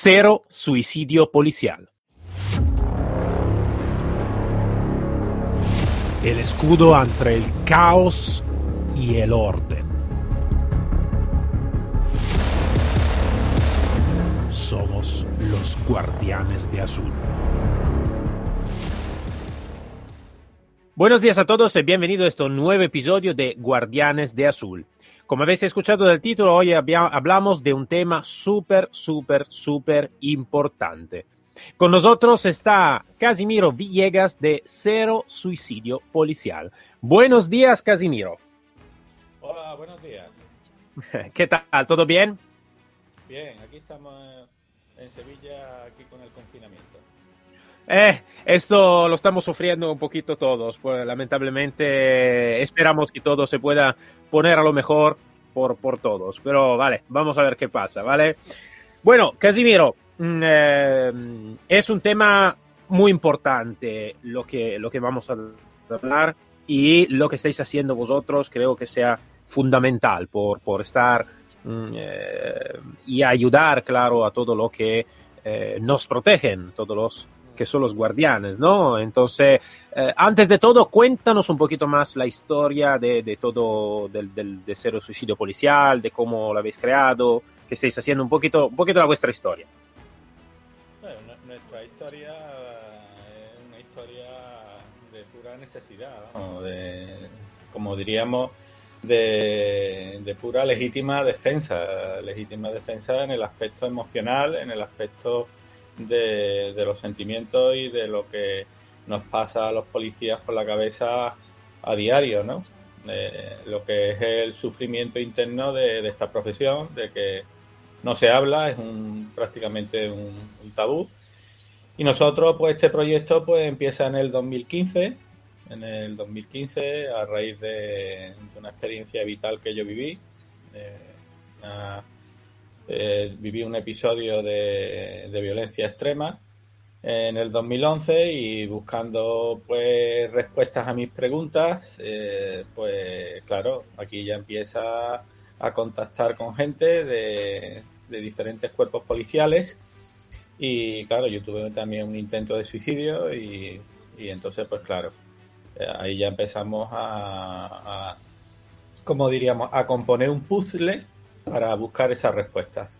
Cero suicidio policial. El escudo entre el caos y el orden. Somos los guardianes de azul. Buenos días a todos y bienvenido a este nuevo episodio de Guardianes de Azul. Como habéis escuchado del título, hoy hablamos de un tema súper, súper, súper importante. Con nosotros está Casimiro Villegas de Cero Suicidio Policial. Buenos días, Casimiro. Hola, buenos días. ¿Qué tal? ¿Todo bien? Bien, aquí estamos en Sevilla, aquí con el confinamiento. Eh, esto lo estamos sufriendo un poquito todos. Pues, lamentablemente esperamos que todo se pueda poner a lo mejor por, por todos. Pero vale, vamos a ver qué pasa, ¿vale? Bueno, Casimiro, mm, eh, es un tema muy importante lo que, lo que vamos a hablar y lo que estáis haciendo vosotros creo que sea fundamental por, por estar mm, eh, y ayudar, claro, a todo lo que eh, nos protegen, todos los que son los guardianes, ¿no? Entonces, eh, antes de todo, cuéntanos un poquito más la historia de, de todo, del, del, de Cero Suicidio Policial, de cómo lo habéis creado, que estáis haciendo un poquito, un poquito la vuestra historia. Bueno, nuestra historia es una historia de pura necesidad, ¿no? de, como diríamos, de, de, pura legítima defensa, legítima defensa en el aspecto emocional, en el aspecto de, los sentimientos y de lo que nos pasa a los policías por la cabeza a diario, ¿no? Eh, lo que es el sufrimiento interno de, esta profesión, de que no se habla, es un, prácticamente un, tabú. Y nosotros, pues este proyecto pues empieza en el 2015, en el 2015 a raíz de, de una experiencia vital que yo viví, eh, una, eh, viví un episodio de, violencia extrema en el 2011 y buscando pues respuestas a mis preguntas, eh, pues claro, aquí ya empieza a contactar con gente de, diferentes cuerpos policiales y claro, yo tuve también un intento de suicidio y, y entonces pues claro, eh, ahí ya empezamos a, a, como diríamos, a componer un puzzle para buscar esas respuestas.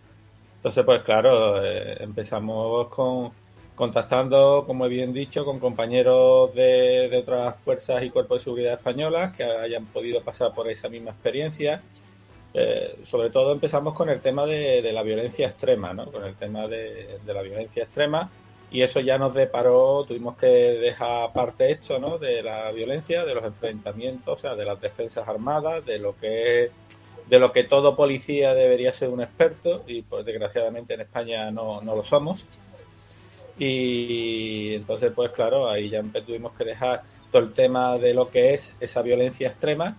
Entonces, pues claro, eh, empezamos con contactando, como he bien dicho, con compañeros de, otras fuerzas y cuerpos de seguridad españolas que hayan podido pasar por esa misma experiencia. Eh, sobre todo empezamos con el tema de, de la violencia extrema, ¿no? Con el tema de, de, la violencia extrema y eso ya nos deparó, tuvimos que dejar aparte esto, ¿no? De la violencia, de los enfrentamientos, o sea, de las defensas armadas, de lo que es de lo que todo policía debería ser un experto y pues desgraciadamente en España no, no lo somos. Y entonces pues claro, ahí ya tuvimos que dejar todo el tema de lo que es esa violencia extrema,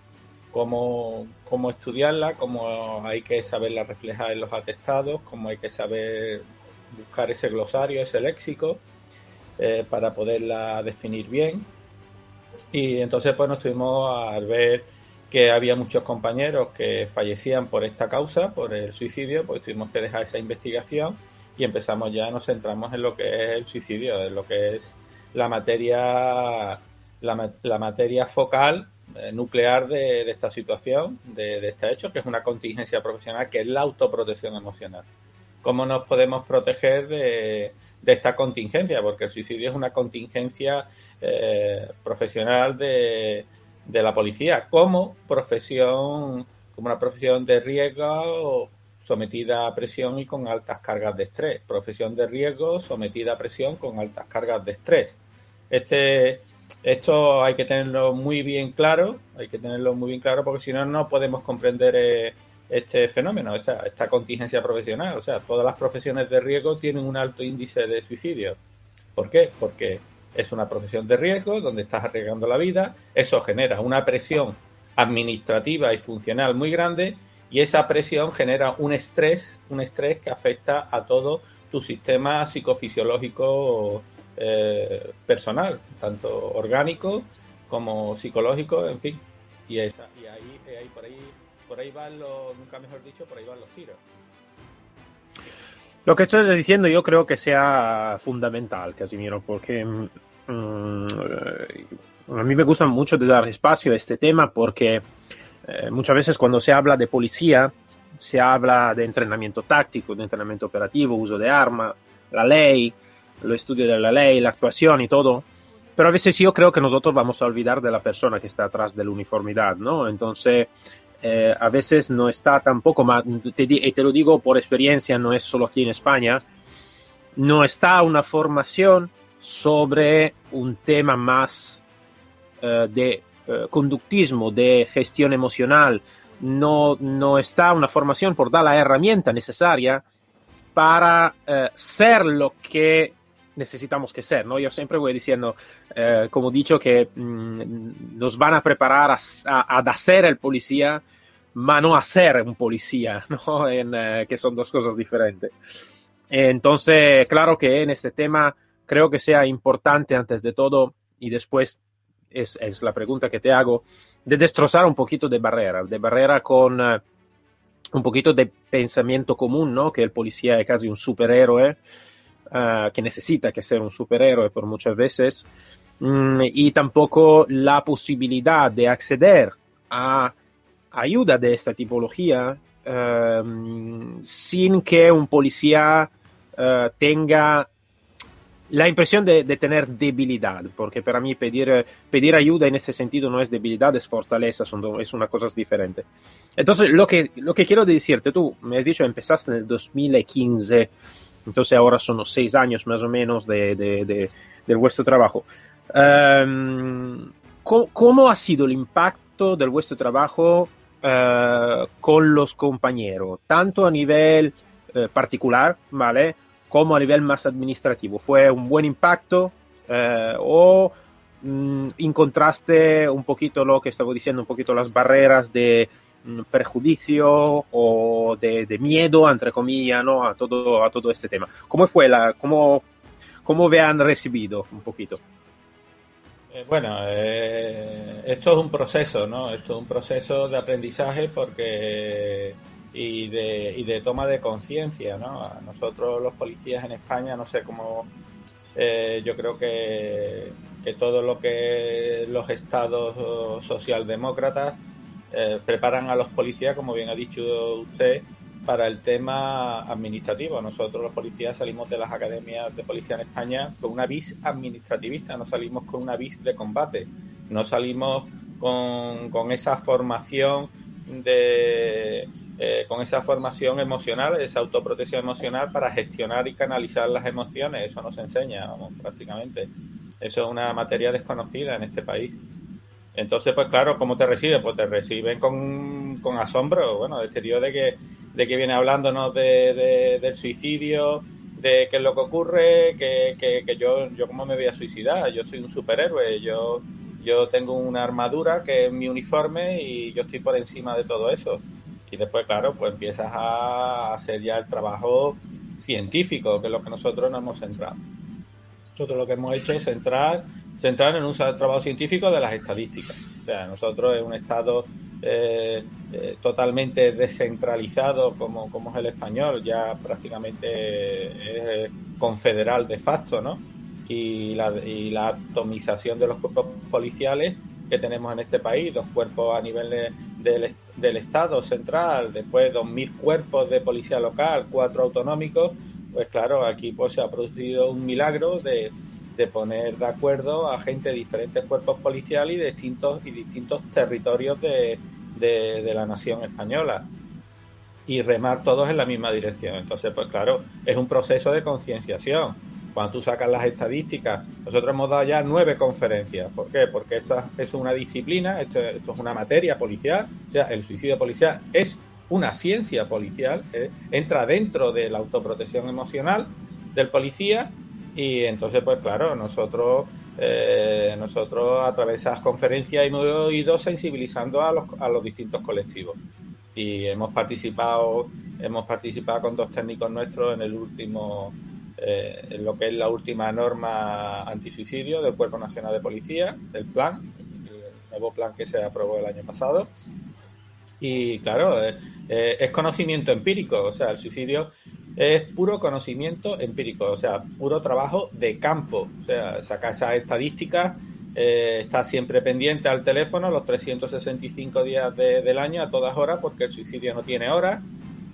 cómo, cómo estudiarla, cómo hay que saberla reflejar en los atestados, cómo hay que saber buscar ese glosario, ese léxico, eh, para poderla definir bien. Y entonces pues nos tuvimos a ver que había muchos compañeros que fallecían por esta causa, por el suicidio, pues tuvimos que dejar esa investigación y empezamos ya, nos centramos en lo que es el suicidio, en lo que es la materia, la, materia focal eh, nuclear de, esta situación, de, este hecho, que es una contingencia profesional, que es la autoprotección emocional. ¿Cómo nos podemos proteger de, de esta contingencia? Porque el suicidio es una contingencia eh, profesional de, de la policía como profesión, como una profesión de riesgo sometida a presión y con altas cargas de estrés. Profesión de riesgo sometida a presión con altas cargas de estrés. Este, esto hay que tenerlo muy bien claro, hay que tenerlo muy bien claro porque si no, no podemos comprender eh, este fenómeno, esta, esta contingencia profesional. O sea, todas las profesiones de riesgo tienen un alto índice de suicidio. ¿Por qué? Porque es una profesión de riesgo donde estás arriesgando la vida, eso genera una presión administrativa y funcional muy grande y esa presión genera un estrés, un estrés que afecta a todo tu sistema psicofisiológico eh, personal, tanto orgánico como psicológico, en fin. Y, esa, y ahí, ahí, por ahí, por ahí van los, nunca mejor dicho, por ahí van los tiros. Lo que estás diciendo yo creo que sea fundamental, Casimiro, porque mm, a mí me gusta mucho de dar espacio a este tema porque eh, muchas veces cuando se habla de policía, se habla de entrenamiento táctico, de entrenamiento operativo, uso de arma, la ley, lo estudio de la ley, la actuación y todo. Pero a veces yo creo que nosotros vamos a olvidar de la persona que está atrás de la uniformidad, ¿no? Entonces, eh, a veces no está tampoco, te, y te lo digo por experiencia, no es solo aquí en España, no está una formación sobre un tema más eh, de eh, conductismo, de gestión emocional, no, no está una formación por dar la herramienta necesaria para ser lo que necesitamos que ser, ¿no? Yo siempre voy diciendo, eh, como dicho, que mm, nos van a preparar a, a, hacer el policía, pero no a ser un policía, ¿no? En, eh, que son dos cosas diferentes. Entonces, claro que en este tema creo que sea importante antes de todo y después es, es la pregunta que te hago, de destrozar un poquito de barrera, de barrera con uh, un poquito de pensamiento común, ¿no? Que el policía es casi un superhéroe uh, que necesita que ser un superhéroe por muchas veces, mm, y tampoco la posibilidad de acceder a ayuda de esta tipología uh, sin que un policía uh, tenga la impresión de, de, tener debilidad, porque para mí pedir, pedir ayuda en ese sentido no es debilidad, es fortaleza, son, es una cosa diferente. Entonces, lo que, lo que quiero decirte, tú me has dicho, empezaste en el 2015 entonces ahora son seis años más o menos de, de, de, vuestro trabajo. Um, ¿cómo, ha sido el impacto de vuestro trabajo uh, con los compañeros, tanto a nivel uh, particular, ¿vale? Como a nivel más administrativo. ¿Fue un buen impacto uh, o um, encontraste un poquito lo que estaba diciendo, un poquito las barreras de perjuicio o de, de, miedo, entre comillas, ¿no? a, todo, a todo este tema. ¿Cómo fue la, cómo, cómo me recibido un poquito? Eh, bueno, eh, esto es un proceso, ¿no? Esto es un proceso de aprendizaje porque y de, y de toma de conciencia, ¿no? Nosotros los policías en España, no sé cómo, eh, yo creo que, que todo lo que los estados socialdemócratas eh, preparan a los policías, como bien ha dicho usted, para el tema administrativo. Nosotros los policías salimos de las academias de policía en España con una vis administrativista, no salimos con una vis de combate, no salimos con, esa formación de eh, con esa formación emocional, esa autoprotección emocional para gestionar y canalizar las emociones. Eso no se enseña, prácticamente. Eso es una materia desconocida en este país. Entonces, pues claro, ¿cómo te reciben? Pues te reciben con, con asombro, bueno, este tío de que, de que viene hablándonos de, del suicidio, de qué es lo que ocurre, que, que, yo, yo cómo me voy a suicidar, yo soy un superhéroe, yo, yo tengo una armadura que es mi uniforme y yo estoy por encima de todo eso. Y después, claro, pues empiezas a hacer ya el trabajo científico, que es lo que nosotros nos hemos centrado. Nosotros lo que hemos hecho es centrar centrar en un trabajo científico de las estadísticas. O sea, nosotros en un estado eh, eh, totalmente descentralizado como, como, es el español, ya prácticamente es confederal de facto, ¿no? Y la, y la atomización de los cuerpos policiales que tenemos en este país, dos cuerpos a nivel del, Estado central, después 2.000 cuerpos de policía local, cuatro autonómicos, pues claro, aquí pues se ha producido un milagro de, de poner de acuerdo a gente de diferentes cuerpos policiales y distintos, y distintos territorios de, de, la nación española y remar todos en la misma dirección. Entonces, pues claro, es un proceso de concienciación. Cuando tú sacas las estadísticas, nosotros hemos dado ya nueve conferencias. ¿Por qué? Porque esto es una disciplina, esto, esto es una materia policial, o sea, el suicidio policial es una ciencia policial, eh, entra dentro de la autoprotección emocional del policía y entonces, pues claro, nosotros, eh, nosotros a través de esas conferencias hemos ido sensibilizando a los, a los distintos colectivos. Y hemos participado, hemos participado con dos técnicos nuestros en el último, eh, en lo que es la última norma antisuicidio del Cuerpo Nacional de Policía, del plan, el nuevo plan que se aprobó el año pasado. Y claro, eh, es conocimiento empírico, o sea, el suicidio es puro conocimiento empírico, o sea, puro trabajo de campo. O sea, saca esas estadísticas, eh, está siempre pendiente al teléfono los 365 días del año a todas horas, porque el suicidio no tiene horas,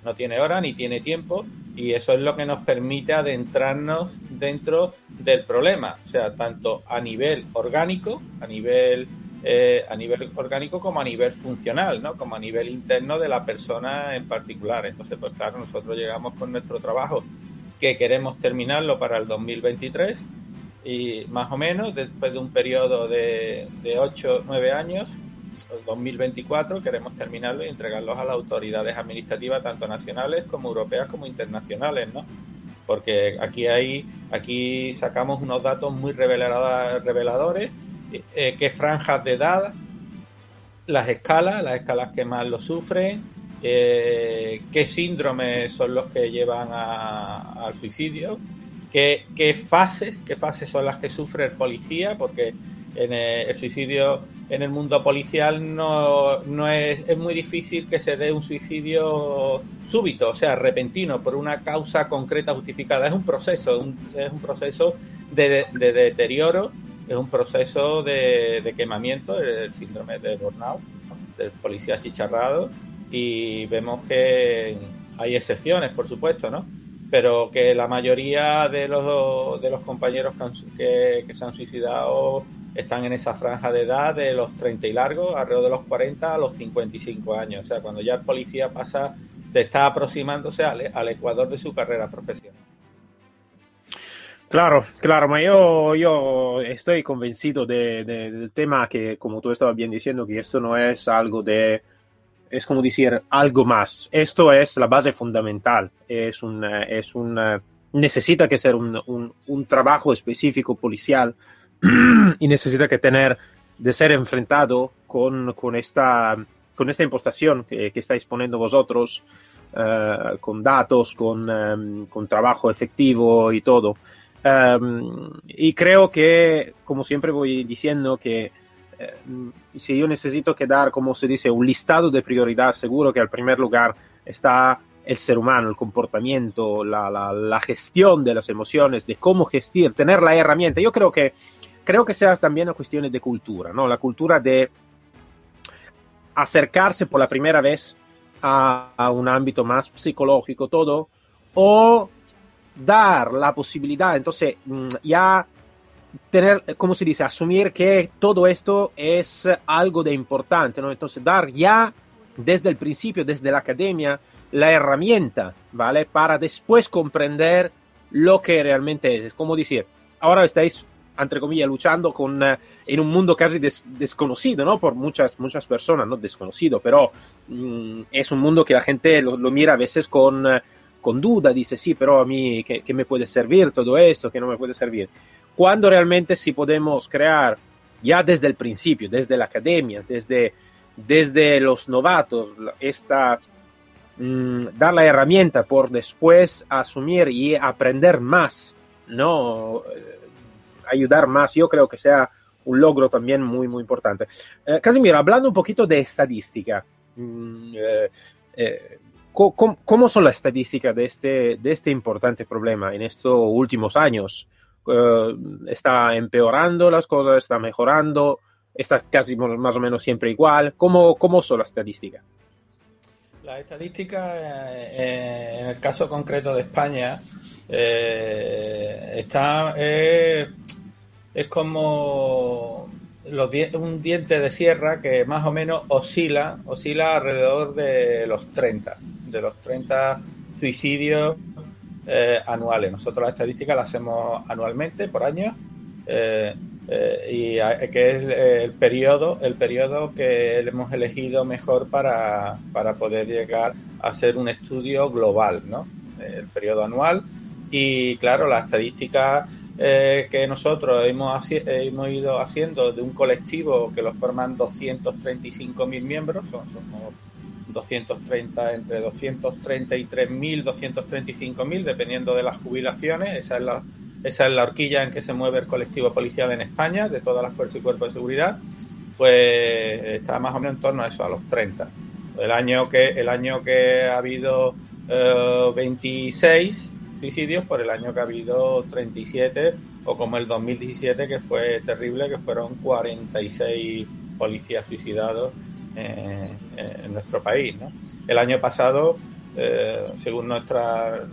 no tiene hora ni tiene tiempo, y eso es lo que nos permite adentrarnos dentro del problema, o sea, tanto a nivel orgánico, a nivel eh, a nivel orgánico como a nivel funcional, ¿no? Como a nivel interno de la persona en particular. Entonces, pues claro, nosotros llegamos con nuestro trabajo que queremos terminarlo para el 2023 y más o menos después de un periodo de, de 8, 9 años, 2024, queremos terminarlo y entregarlos a las autoridades administrativas, tanto nacionales como europeas como internacionales, ¿no? Porque aquí hay, aquí sacamos unos datos muy reveladores eh, qué franjas de edad, las escalas, las escalas que más lo sufren, eh, qué síndromes son los que llevan al suicidio, qué, fases, qué fases son las que sufre el policía, porque en el, suicidio en el mundo policial no, no es, es, muy difícil que se dé un suicidio súbito, o sea, repentino, por una causa concreta justificada. Es un proceso, es un proceso de deterioro es un proceso de, quemamiento, el, síndrome de burnout, del policía chicharrado, y vemos que hay excepciones, por supuesto, ¿no? Pero que la mayoría de los, de los compañeros que, se han suicidado están en esa franja de edad de los 30 y largos, alrededor de los 40 a los 55 años. O sea, cuando ya el policía pasa, está aproximándose al ecuador de su carrera profesional. Claro, claro, yo, yo estoy convencido de, del tema que, como tú estabas bien diciendo, que esto no es algo de, es como decir, algo más. Esto es la base fundamental. Es un, es un, necesita que ser un, un, un trabajo específico policial y necesita que tener, de ser enfrentado con, con, esta, con esta impostación que, que estáis poniendo vosotros, uh, con datos, con, um, con trabajo efectivo y todo. Um, y creo que, como siempre voy diciendo, que eh, si yo necesito que dar, como se dice, un listado de prioridad, seguro que al primer lugar está el ser humano, el comportamiento, la, la, la gestión de las emociones, de cómo gestir, tener la herramienta. Yo creo que, creo que sea también una cuestión de cultura, ¿no? La cultura de acercarse por la primera vez a, a un ámbito más psicológico, todo, o dar la posibilidad, entonces mm, ya tener, como se dice, asumir que todo esto es algo de importante, ¿no? Entonces dar ya desde el principio, desde la academia, la herramienta, ¿vale? Para después comprender lo que realmente es. Es como decir, ahora estáis, entre comillas, luchando con, uh, en un mundo casi des, desconocido, ¿no? Por muchas, muchas personas, no desconocido, pero mm, es un mundo que la gente lo, lo mira a veces con... Uh, con duda, dice, sí, pero a mí, ¿qué, ¿qué, me puede servir todo esto? ¿Qué no me puede servir? Cuando realmente sí podemos crear, ya desde el principio, desde la academia, desde, desde los novatos, esta, mmm, dar la herramienta por después asumir y aprender más, ¿no? Eh, ayudar más, yo creo que sea un logro también muy, muy importante. Eh, Casimiro, hablando un poquito de estadística, mmm, ¿Cómo, ¿Cómo, son las estadísticas de este, de este importante problema en estos últimos años? Uh, ¿Está empeorando las cosas? ¿Está mejorando? ¿Está casi más o menos siempre igual? ¿Cómo, cómo son las estadísticas? Las estadísticas, eh, en el caso concreto de España, eh, está, eh, es como los un diente de sierra que más o menos oscila, oscila alrededor de los 30 de los 30 suicidios eh, anuales. Nosotros la estadística la hacemos anualmente, por año, eh, eh, y que es el periodo, el periodo que hemos elegido mejor para, para poder llegar a hacer un estudio global, ¿no? El periodo anual. Y claro, la estadística eh, que nosotros hemos, hemos ido haciendo de un colectivo que lo forman 235.000 miembros, somos 230, entre 233.000, 235.000, dependiendo de las jubilaciones. Esa es la, esa es la horquilla en que se mueve el colectivo policial en España, de todas las fuerzas y cuerpos de seguridad. Pues está más o menos en torno a eso, a los 30. El año que, el año que ha habido 26 suicidios por el año que ha habido 37 o como el 2017 que fue terrible, que fueron 46 policías suicidados en nuestro país. El año pasado, eh, según nuestra,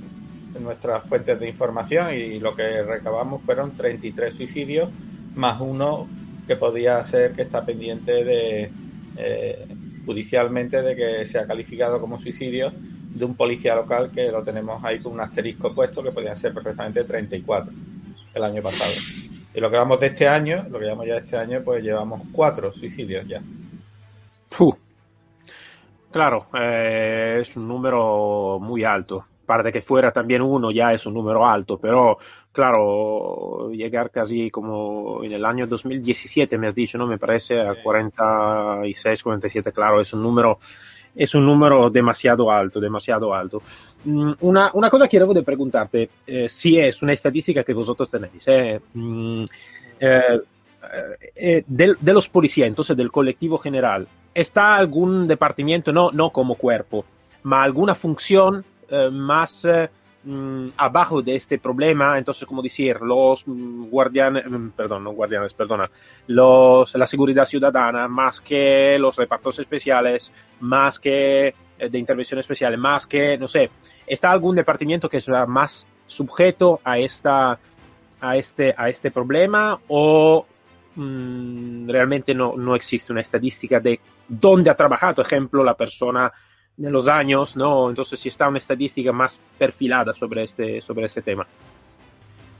nuestras fuentes de información y lo que recabamos, fueron 33 suicidios, más uno que podía ser que está pendiente de eh, judicialmente de que sea calificado como suicidio de un policía local que lo tenemos ahí con un asterisco puesto que podían ser perfectamente 34 el año pasado. Y lo que vamos de este año, lo que llevamos ya de este año, pues llevamos cuatro suicidios ya. Claro, eh, es un número muy alto. Para que fuera también uno ya es un número alto, pero claro, llegar casi como en el año 2017, me has dicho, ¿no? Me parece a 46, 47, claro, es un número, es un número demasiado alto, demasiado alto. Mm, una, una cosa quiero de preguntarte, eh, si es una estadística que vosotros tenéis, eh, mm, eh, eh de, de los policías, entonces del colectivo general, ¿está algún departamento, no, no como cuerpo, ma alguna función eh, más eh, mm, abajo de este problema? Entonces, como decir, los mm, guardianes, mm, perdón, no guardianes, perdona, los, la seguridad ciudadana, más que los repartos especiales, más que eh, de intervención especial, más que, no sé, ¿está algún departamento que sea más sujeto a esta a este, a este problema o realmente no, no, existe una estadística de dónde ha trabajado, ejemplo, la persona en los años, ¿no? Entonces, si está una estadística más perfilada sobre este, sobre este tema.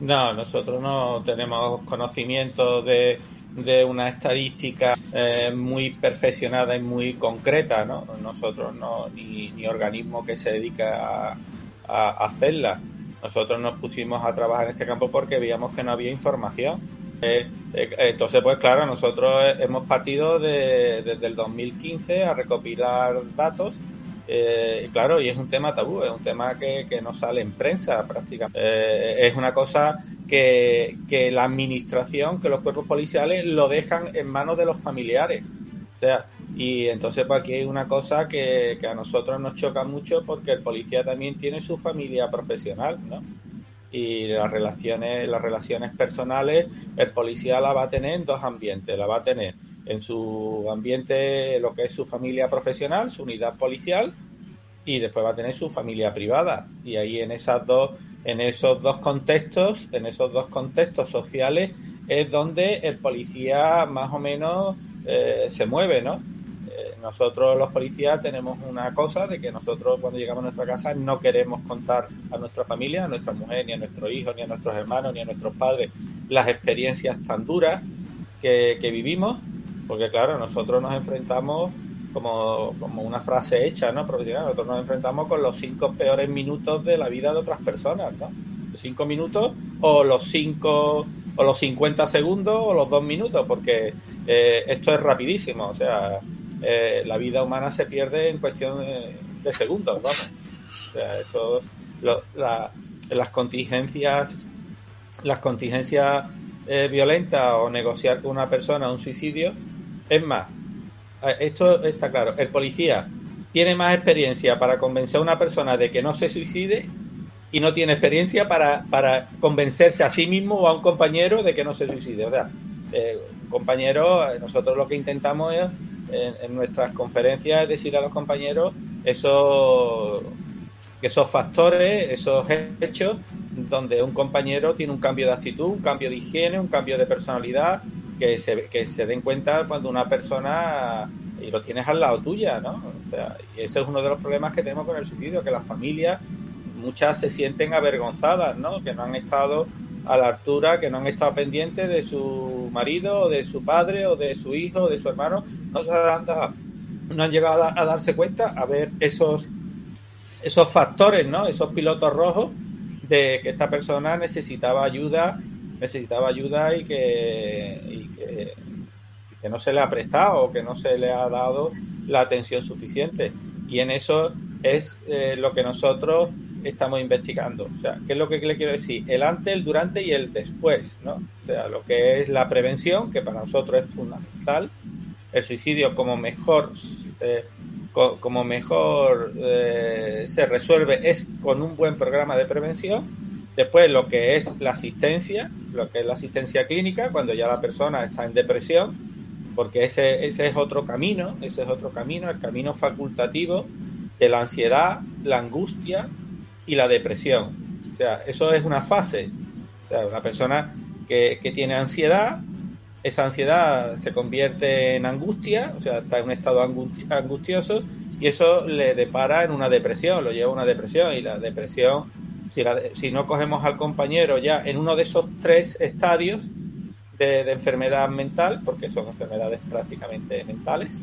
No, nosotros no tenemos conocimiento de, de una estadística eh, muy perfeccionada y muy concreta, ¿no? Nosotros no, ni, ni organismo que se dedica a, a, hacerla. Nosotros nos pusimos a trabajar en este campo porque veíamos que no había información. Eh, entonces, pues claro, nosotros hemos partido de, desde el 2015 a recopilar datos eh, claro, y es un tema tabú, es un tema que, que no sale en prensa prácticamente. Eh, es una cosa que, que, la administración, que los cuerpos policiales lo dejan en manos de los familiares. O sea, y entonces pues aquí hay una cosa que, que a nosotros nos choca mucho porque el policía también tiene su familia profesional, ¿no? Y las relaciones, las relaciones personales, el policía la va a tener en dos ambientes, la va a tener en su ambiente, lo que es su familia profesional, su unidad policial, y después va a tener su familia privada. Y ahí en esas dos, en esos dos contextos, en esos dos contextos sociales, es donde el policía más o menos eh, se mueve, ¿no? Nosotros los policías tenemos una cosa de que nosotros cuando llegamos a nuestra casa no queremos contar a nuestra familia, a nuestra mujer, ni a nuestros hijos, ni a nuestros hermanos, ni a nuestros padres las experiencias tan duras que, que vivimos porque claro, nosotros nos enfrentamos como, como una frase hecha, ¿no? Profesional, nosotros nos enfrentamos con los cinco peores minutos de la vida de otras personas, ¿no? Cinco minutos o los cinco o los 50 segundos o los dos minutos, porque eh, esto es rapidísimo, o sea, eh, la vida humana se pierde en cuestión de, de segundos, vamos. O sea, esto, lo, la, las contingencias, las contingencias eh, violentas o negociar con una persona un suicidio, es más, esto está claro, el policía tiene más experiencia para convencer a una persona de que no se suicide y no tiene experiencia para, para convencerse a sí mismo o a un compañero de que no se suicide. O sea, eh, compañeros, eh, nosotros lo que intentamos es, en, nuestras conferencias es decir a los compañeros esos, esos factores, esos hechos donde un compañero tiene un cambio de actitud, un cambio de higiene, un cambio de personalidad, que se, que se den cuenta cuando una persona y lo tienes al lado tuya, ¿no? O sea, y ese es uno de los problemas que tenemos con el suicidio, que las familias, muchas se sienten avergonzadas, ¿no? Que no han estado a la altura, que no han estado pendientes de su marido, o de su padre, o de su hijo, o de su hermano, no se han, no han llegado a, darse cuenta a ver esos, esos factores, ¿no? Esos pilotos rojos de que esta persona necesitaba ayuda necesitaba ayuda y que, y que, que, no se le ha prestado o que no se le ha dado la atención suficiente. Y en eso es eh, lo que nosotros estamos investigando. O sea, ¿qué es lo que le quiero decir? El antes, el durante y el después, ¿no? O sea, lo que es la prevención, que para nosotros es fundamental, el suicidio como mejor eh, como mejor eh, se resuelve es con un buen programa de prevención. Después lo que es la asistencia, lo que es la asistencia clínica, cuando ya la persona está en depresión, porque ese, ese es otro camino, ese es otro camino, el camino facultativo de la ansiedad, la angustia y la depresión. O sea, eso es una fase. O sea, una persona que, que tiene ansiedad, esa ansiedad se convierte en angustia, o sea, está en un estado angustioso y eso le depara en una depresión, lo lleva a una depresión y la depresión, si, si no cogemos al compañero ya en uno de esos tres estadios de, enfermedad mental, porque son enfermedades prácticamente mentales,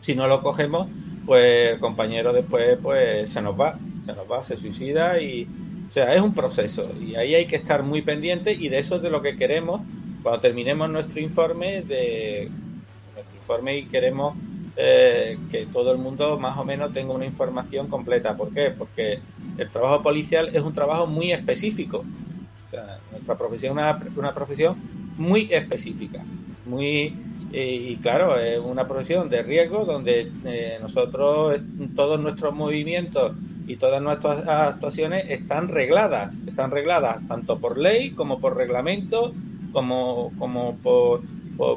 si no lo cogemos, pues el compañero después pues se nos va, se nos va, se suicida y, o sea, es un proceso y ahí hay que estar muy pendiente y de eso es de lo que queremos cuando terminemos nuestro informe de nuestro informe y queremos eh, que todo el mundo más o menos tenga una información completa. ¿Por qué? Porque el trabajo policial es un trabajo muy específico. nuestra profesión es una, profesión muy específica, muy y claro, es una profesión de riesgo donde eh, nosotros todos nuestros movimientos y todas nuestras actuaciones están regladas, están regladas tanto por ley como por reglamento como, como por,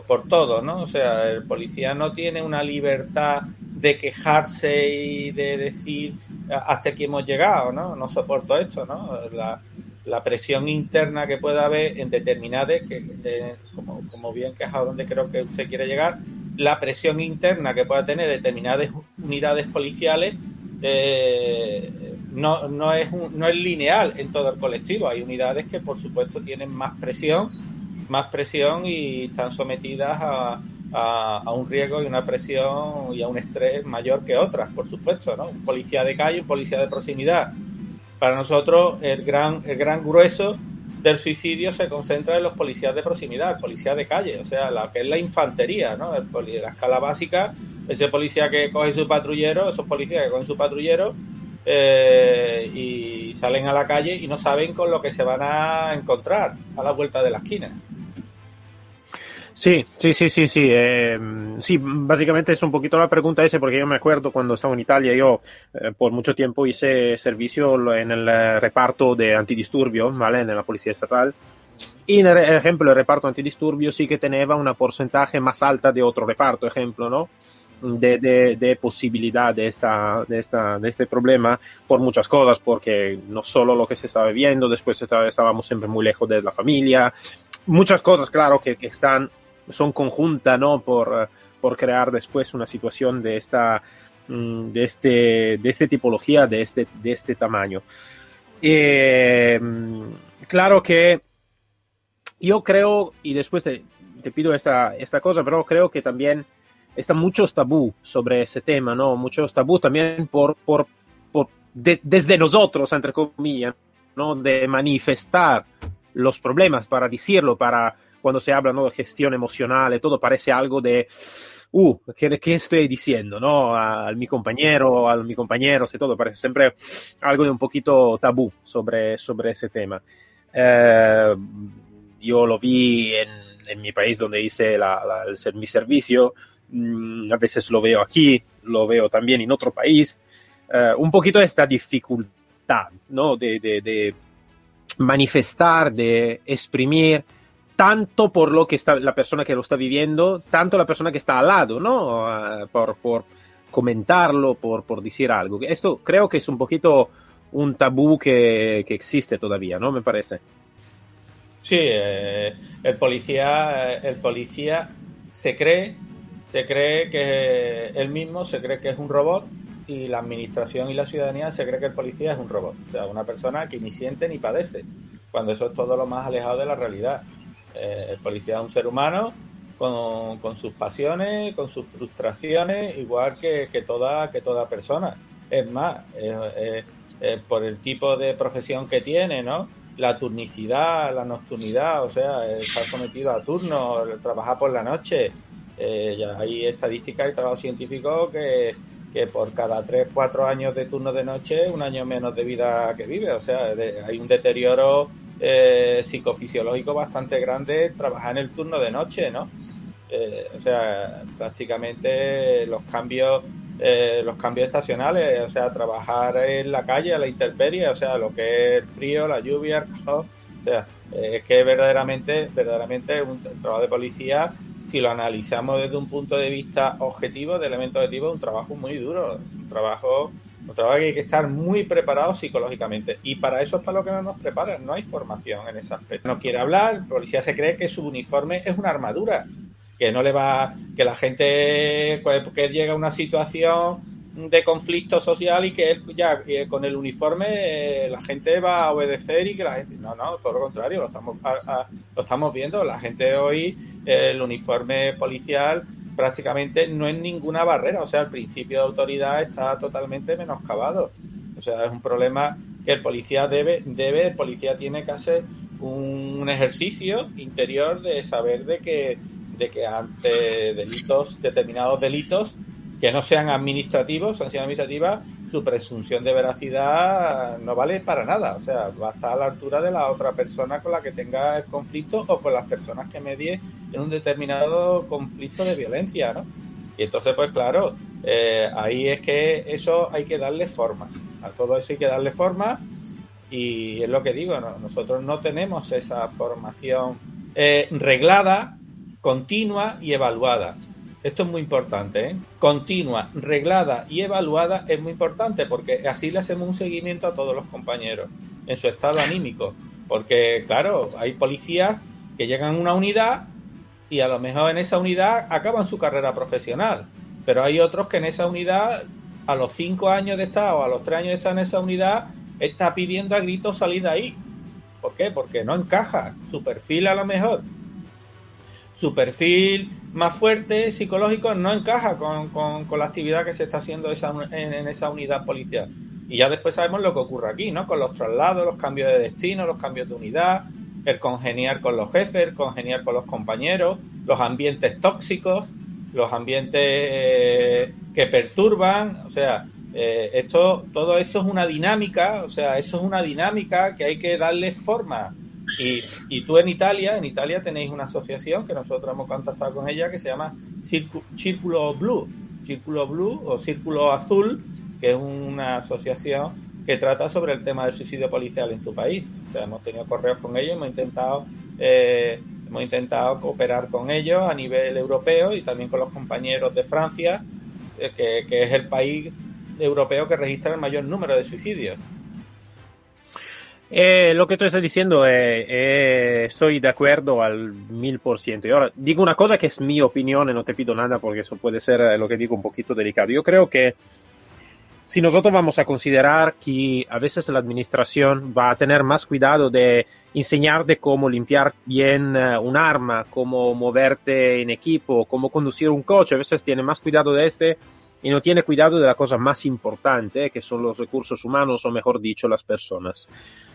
por, todo, ¿no? O sea, el policía no tiene una libertad de quejarse y de decir hasta aquí hemos llegado, ¿no? No soporto esto, ¿no? La, la presión interna que pueda haber en determinadas, que, como, como bien quejado donde creo que usted quiere llegar, la presión interna que pueda tener determinadas unidades policiales eh, no, no, es no es lineal en todo el colectivo. Hay unidades que, por supuesto, tienen más presión más presión y están sometidas a, a, un riesgo y una presión y a un estrés mayor que otras, por supuesto, ¿no? Un policía de calle, un policía de proximidad. Para nosotros, el gran, el gran grueso del suicidio se concentra en los policías de proximidad, el policía de calle, o sea, la que es la infantería, ¿no? La escala básica, ese policía que coge su patrullero, esos policías que cogen su patrullero eh, y salen a la calle y no saben con lo que se van a encontrar a la vuelta de la esquina. Sí, sí, sí, sí, sí. Eh, sí, básicamente es un poquito la pregunta ese, porque yo me acuerdo cuando estaba en Italia, yo eh, por mucho tiempo hice servicio en el reparto de antidisturbio, ¿vale? En la policía estatal. Y en el ejemplo, el reparto antidisturbio sí que tenía una porcentaje más alta de otro reparto, ejemplo, ¿no? De, de, de, posibilidad de, esta, de, esta, de este problema por muchas cosas, porque no solo lo que se estaba viendo, después estábamos siempre muy lejos de la familia, muchas cosas, claro, que, que están son conjuntas, ¿no? Por, por crear después una situación de esta, mm, de este, de este tipología, de este, de este tamaño. Eh, claro que yo creo, y después te, te, pido esta, esta cosa, pero creo que también están muchos tabú sobre ese tema, ¿no? Muchos tabú también por, por, por desde nosotros, entre comillas, ¿no? De manifestar los problemas, para decirlo, para cuando se habla ¿no? de gestión emocional, todo parece algo de, uh, ¿qué, qué estoy diciendo? ¿no? A, mi compañero, a mi compañero, y todo, parece siempre algo de un poquito tabú sobre, sobre ese tema. Eh, yo lo vi en, en, mi país donde hice la, la, el, mi servicio, a veces lo veo aquí, lo veo también en otro país, eh, un poquito esta dificultad, ¿no? De, de, de manifestar, de exprimir tanto por lo que está la persona que lo está viviendo, tanto la persona que está al lado, ¿no? Uh, por, por, comentarlo, por, por decir algo. Esto creo que es un poquito un tabú que, que existe todavía, ¿no? Me parece. Sí, eh, el policía, el policía se cree, se cree que él mismo se cree que es un robot y la administración y la ciudadanía se cree que el policía es un robot, o sea, una persona que ni siente ni padece, cuando eso es todo lo más alejado de la realidad. Eh, el policía es un ser humano con, sus pasiones, con sus frustraciones, igual que, toda, que toda persona. Es más, por el tipo de profesión que tiene, ¿no? La turnicidad, la nocturnidad, o sea, estar sometido a turno, trabajar por la noche. Eh, ya hay estadísticas y trabajo científico que, que por cada 3, 4 años de turno de noche, un año menos de vida que vive. O sea, hay un deterioro eh, psicofisiológico bastante grande trabajar en el turno de noche, ¿no? Eh, o sea, prácticamente los cambios los cambios estacionales, o sea, trabajar en la calle, a la intemperie, o sea, lo que es el frío, la lluvia, o sea, es que verdaderamente, verdaderamente un trabajo de policía, si lo analizamos desde un punto de vista objetivo, de elemento objetivo, es un trabajo muy duro, un trabajo, un trabajo que hay que estar muy preparado psicológicamente. Y para eso es para lo que no nos preparan, no hay formación en ese aspecto. No quiere hablar, el policía se cree que su uniforme es una armadura que no le va, que la gente pues, que llega a una situación de conflicto social y que ya con el uniforme eh, la gente va a obedecer y que la gente no no todo lo contrario lo estamos lo estamos viendo. La gente hoy el uniforme policial prácticamente no es ninguna barrera o sea el principio de autoridad está totalmente menoscabado. O sea es un problema que el policía debe debe el policía tiene que hacer un ejercicio interior de saber de que de que ante delitos, determinados delitos que no sean administrativos, sanción administrativa, su presunción de veracidad no vale para nada. O sea, va a estar a la altura de la otra persona con la que tenga el conflicto o con las personas que medie en un determinado conflicto de violencia, ¿no? Y entonces, pues claro, eh, ahí es que eso hay que darle forma. A todo eso hay que darle forma y es lo que digo, nosotros no tenemos esa formación eh, reglada continua y evaluada. Esto es muy importante, ¿eh? Continua, reglada y evaluada es muy importante porque así le hacemos un seguimiento a todos los compañeros en su estado anímico. Porque, claro, hay policías que llegan a una unidad y a lo mejor en esa unidad acaban su carrera profesional. Pero hay otros que en esa unidad, a los cinco años de estar o a los tres años de estar en esa unidad, está pidiendo a gritos salir de ahí. ¿Por qué? Porque no encaja. Su perfil a lo mejor su perfil más fuerte psicológico no encaja con, la actividad que se está haciendo en, esa unidad policial. Y ya después sabemos lo que ocurre aquí, ¿no? Con los traslados, los cambios de destino, los cambios de unidad, el congeniar con los jefes, el congeniar con los compañeros, los ambientes tóxicos, los ambientes eh, que perturban, o sea, eh, esto, todo esto es una dinámica, o sea, esto es una dinámica que hay que darle forma y, y, tú en Italia, en Italia tenéis una asociación que nosotros hemos contactado con ella que se llama Círculo Blue, Círculo Blue o Círculo Azul, que es una asociación que trata sobre el tema del suicidio policial en tu país. O sea, hemos tenido correos con ellos, hemos intentado, eh, hemos intentado cooperar con ellos a nivel europeo y también con los compañeros de Francia, eh, que, que es el país europeo que registra el mayor número de suicidios. Eh, lo que tú estás diciendo eh, eh, estoy de acuerdo al mil por ciento. Y ahora digo una cosa que es mi opinión no te pido nada porque eso puede ser lo que digo un poquito delicado. Yo creo que si nosotros vamos a considerar que a veces la administración va a tener más cuidado de enseñarte cómo limpiar bien un arma, cómo moverte en equipo, cómo conducir un coche, a veces tiene más cuidado de este y no tiene cuidado de la cosa más importante, que son los recursos humanos, o mejor dicho, las personas.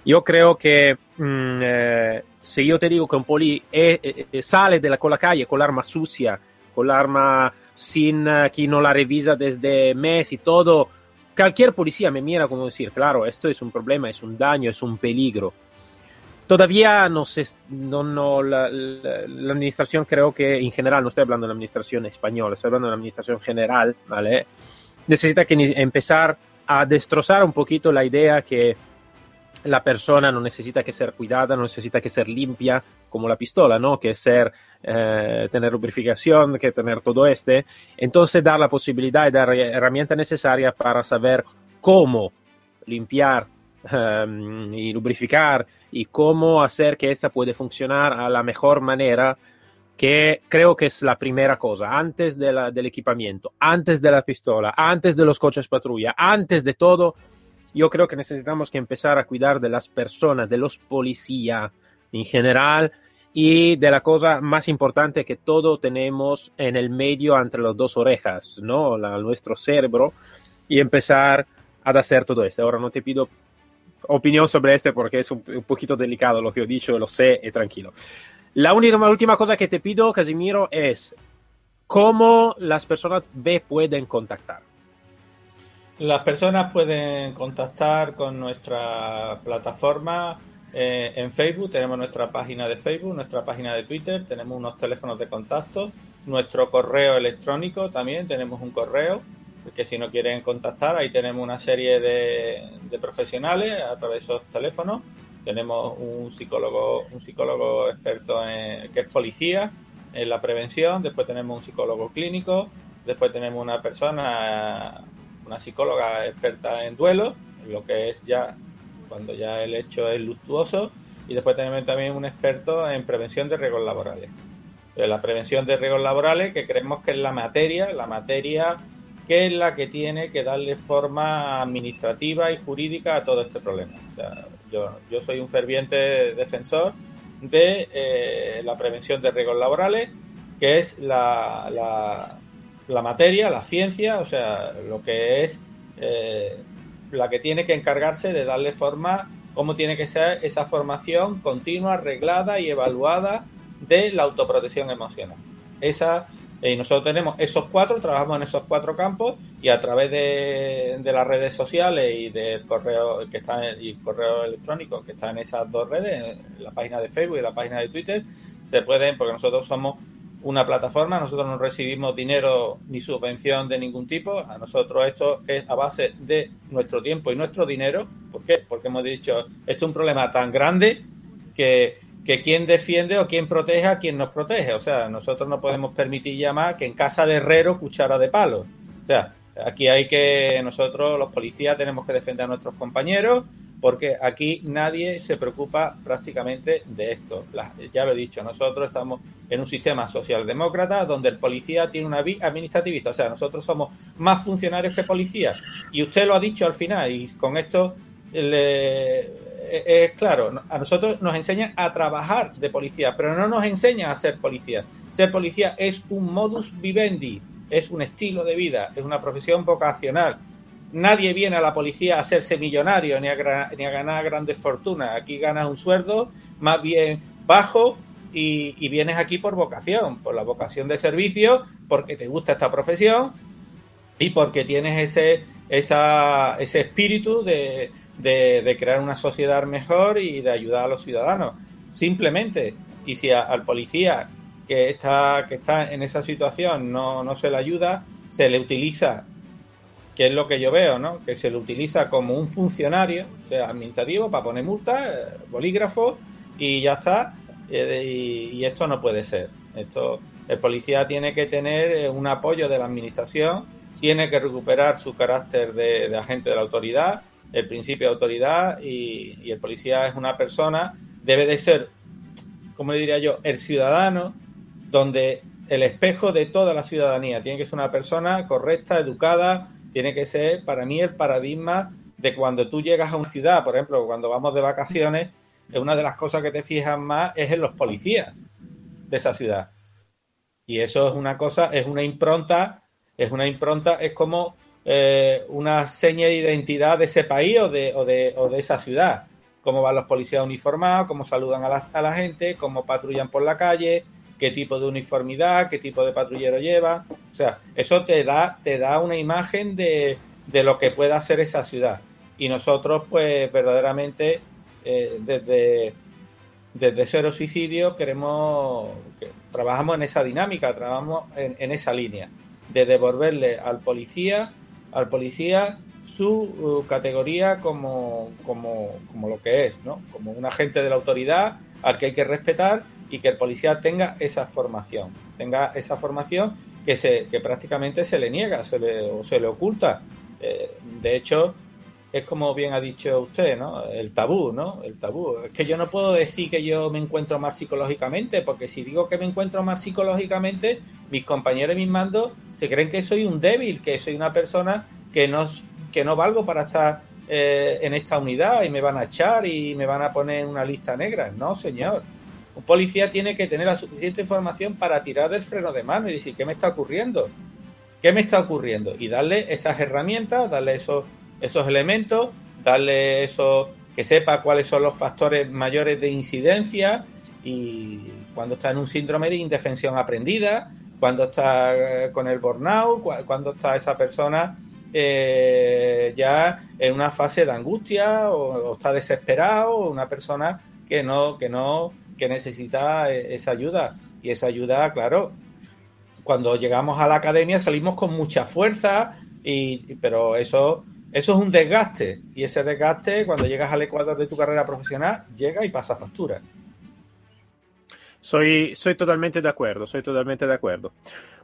Yo creo que mm, eh, si yo te digo que un poli eh, eh, sale de la, con la calle con la arma sucia, con la arma sin que no la revisa desde mes y todo, cualquier policía me mira como decir, claro, esto es un problema, es un daño, es un peligro. Todavía no sé, no, no, la, la, administración creo que en general, no estoy hablando de la administración española, estoy hablando de la administración general, ¿vale? Necesita que empezar a destrozar un poquito la idea que la persona no necesita que ser cuidada, no necesita que ser limpia como la pistola, ¿no? Que ser, eh, tener lubrificación, que tener todo este. Entonces dar la posibilidad y dar herramientas necesarias para saber cómo limpiar um, y lubrificar y cómo hacer que esta puede funcionar a la mejor manera que creo que es la primera cosa, antes de la, del equipamiento, antes de la pistola, antes de los coches patrulla, antes de todo, yo creo que necesitamos que empezar a cuidar de las personas, de los policías en general y de la cosa más importante que todo tenemos en el medio entre las dos orejas, ¿no? La, nuestro cerebro y empezar a hacer todo esto. Ahora no te pido opinión sobre este porque es un, un poquito delicado lo que he dicho, lo sé y tranquilo. La única, última cosa que te pido, Casimiro, es cómo las personas me pueden contactar. Las personas pueden contactar con nuestra plataforma eh, en Facebook, tenemos nuestra página de Facebook, nuestra página de Twitter, tenemos unos teléfonos de contacto, nuestro correo electrónico también, tenemos un correo que si no quieren contactar, ahí tenemos una serie de, profesionales a través de esos teléfonos. Tenemos un psicólogo, un psicólogo experto en, que es policía en la prevención, después tenemos un psicólogo clínico, después tenemos una persona, una psicóloga experta en duelo, lo que es ya cuando ya el hecho es luctuoso, y después tenemos también un experto en prevención de riesgos laborales. La prevención de riesgos laborales, que creemos que es la materia, la materia que es la que tiene que darle forma administrativa y jurídica a todo este problema. yo, soy un ferviente defensor de eh, la prevención de riesgos laborales, que es la, materia, la ciencia, o sea, lo que es eh, la que tiene que encargarse de darle forma, cómo tiene que ser esa formación continua, arreglada y evaluada de la autoprotección emocional. Esa y nosotros tenemos esos cuatro, trabajamos en esos cuatro campos y a través de, las redes sociales y del correo que está y correo electrónico que está en esas dos redes, en la página de Facebook y la página de Twitter, se pueden, porque nosotros somos una plataforma, nosotros no recibimos dinero ni subvención de ningún tipo, a nosotros esto es a base de nuestro tiempo y nuestro dinero, ¿por qué? Porque hemos dicho, esto es un problema tan grande que que quién defiende o quién protege a quien nos protege. O sea, nosotros no podemos permitir llamar que en casa de herrero cuchara de palo. O sea, aquí hay que, nosotros los policías tenemos que defender a nuestros compañeros porque aquí nadie se preocupa prácticamente de esto. ya lo he dicho, nosotros estamos en un sistema socialdemócrata donde el policía tiene una vía administrativista, o sea, nosotros somos más funcionarios que policías. Y usted lo ha dicho al final y con esto le, eh, es claro, a nosotros nos enseñan a trabajar de policía, pero no nos enseñan a ser policía. Ser policía es un modus vivendi, es un estilo de vida, es una profesión vocacional. Nadie viene a la policía a hacerse millonario ni a, ni a ganar grandes fortunas. Aquí ganas un sueldo más bien bajo y, vienes aquí por vocación, por la vocación de servicio, porque te gusta esta profesión y porque tienes ese, ese espíritu de, de, crear una sociedad mejor y de ayudar a los ciudadanos. Simplemente, y si al policía que está, que está en esa situación no, no se le ayuda, se le utiliza, que es lo que yo veo, ¿no? Que se le utiliza como un funcionario, o sea, administrativo, para poner multas, eh, bolígrafo, y ya está. Eh, y, esto no puede ser. Esto, el policía tiene que tener eh, un apoyo de la administración, tiene que recuperar su carácter de, de agente de la autoridad, el principio de autoridad y, el policía es una persona, debe de ser, como le diría yo, el ciudadano, donde el espejo de toda la ciudadanía. Tiene que ser una persona correcta, educada, tiene que ser para mí el paradigma de cuando tú llegas a una ciudad, por ejemplo, cuando vamos de vacaciones, una de las cosas que te fijas más es en los policías de esa ciudad. Y eso es una cosa, es una impronta, es una impronta, es como eh, una seña de identidad de ese país o de, o de, o de esa ciudad. Cómo van los policías uniformados, cómo saludan a la, a la gente, cómo patrullan por la calle, qué tipo de uniformidad, qué tipo de patrullero lleva. O sea, eso te da, te da una imagen de, de lo que pueda ser esa ciudad. Y nosotros, pues, verdaderamente, eh, desde, desde Cero Suicidio, queremos, que trabajamos en esa dinámica, trabajamos en, en esa línea, de devolverle al policía al policía su uh, categoría como, como, como, lo que es, ¿no? Como un agente de la autoridad al que hay que respetar y que el policía tenga esa formación, tenga esa formación que, se, que prácticamente se le niega se le, o se le oculta. Eh, de hecho, es como bien ha dicho usted, ¿no? El tabú, ¿no? El tabú. Es que yo no puedo decir que yo me encuentro mal psicológicamente, porque si digo que me encuentro mal psicológicamente, mis compañeros y mis mandos se creen que soy un débil, que soy una persona que no, que no valgo para estar eh, en esta unidad y me van a echar y me van a poner una lista negra. No, señor. Un policía tiene que tener la suficiente información para tirar del freno de mano y decir, ¿qué me está ocurriendo? ¿Qué me está ocurriendo? Y darle esas herramientas, darle esos, esos elementos, darle eso, que sepa cuáles son los factores mayores de incidencia y cuando está en un síndrome de indefensión aprendida, cuando está eh, con el burnout, cuando está esa persona eh, ya en una fase de angustia o, está desesperado o una persona que no, que no, que necesita eh, esa ayuda. Y esa ayuda, claro, cuando llegamos a la academia salimos con mucha fuerza y, pero eso, eso es un desgaste. Y ese desgaste, cuando llegas al ecuador de tu carrera profesional, llega y pasa factura. Soy, soy totalmente de acuerdo, soy totalmente de acuerdo.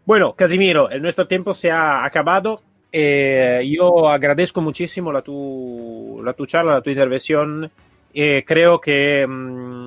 Bueno, Casimiro, nuestro tiempo se ha acabado. Eh, yo agradezco muchísimo la tu, la tu charla, la tu intervención. Eh, creo que mm,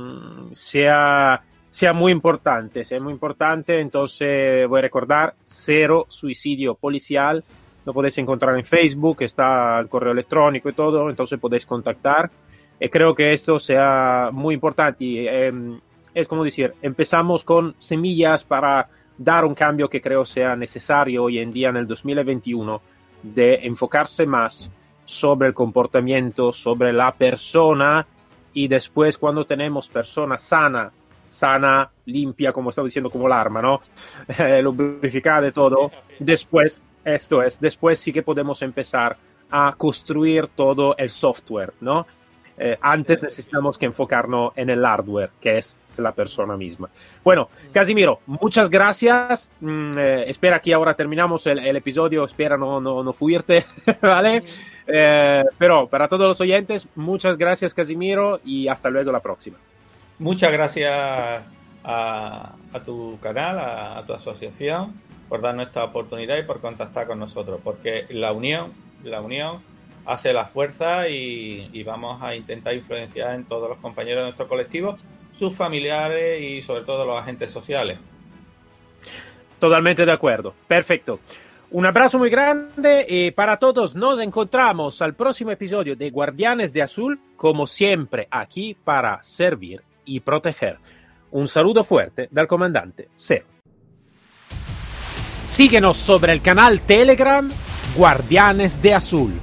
sea, sea muy importante, sea muy importante. Entonces voy a recordar, cero suicidio policial. Lo podéis encontrar en Facebook, está el correo electrónico y todo, entonces podéis contactar. Y creo que esto sea muy importante. Em, es como decir, empezamos con semillas para dar un cambio que creo sea necesario hoy en día en el 2021 de enfocarse más sobre el comportamiento, sobre la persona y después cuando tenemos persona sana, sana, limpia, como estaba diciendo, como el arma, ¿no? Eh, lubrificada de todo, después, esto es, después sí que podemos empezar a construir todo el software, ¿no? Eh, antes necesitamos que enfocarnos en el hardware, que es la persona misma. Bueno, Casimiro, muchas gracias. Mm, eh, espera que ahora terminamos el, episodio, espera no, no, no fuirte, ¿vale? Eh, pero para todos los oyentes, muchas gracias Casimiro y hasta luego la próxima. Muchas gracias a, tu canal, a, tu asociación, por darnos esta oportunidad y por contactar con nosotros, porque la unión, la unión hace la fuerza y, y vamos a intentar influenciar en todos los compañeros de nuestro colectivo sus familiares y sobre todo los agentes sociales. Totalmente de acuerdo. Perfecto. Un abrazo muy grande y para todos nos encontramos al próximo episodio de Guardianes de Azul, como siempre aquí para servir y proteger. Un saludo fuerte del comandante Cero. Síguenos sobre el canal Telegram Guardianes de Azul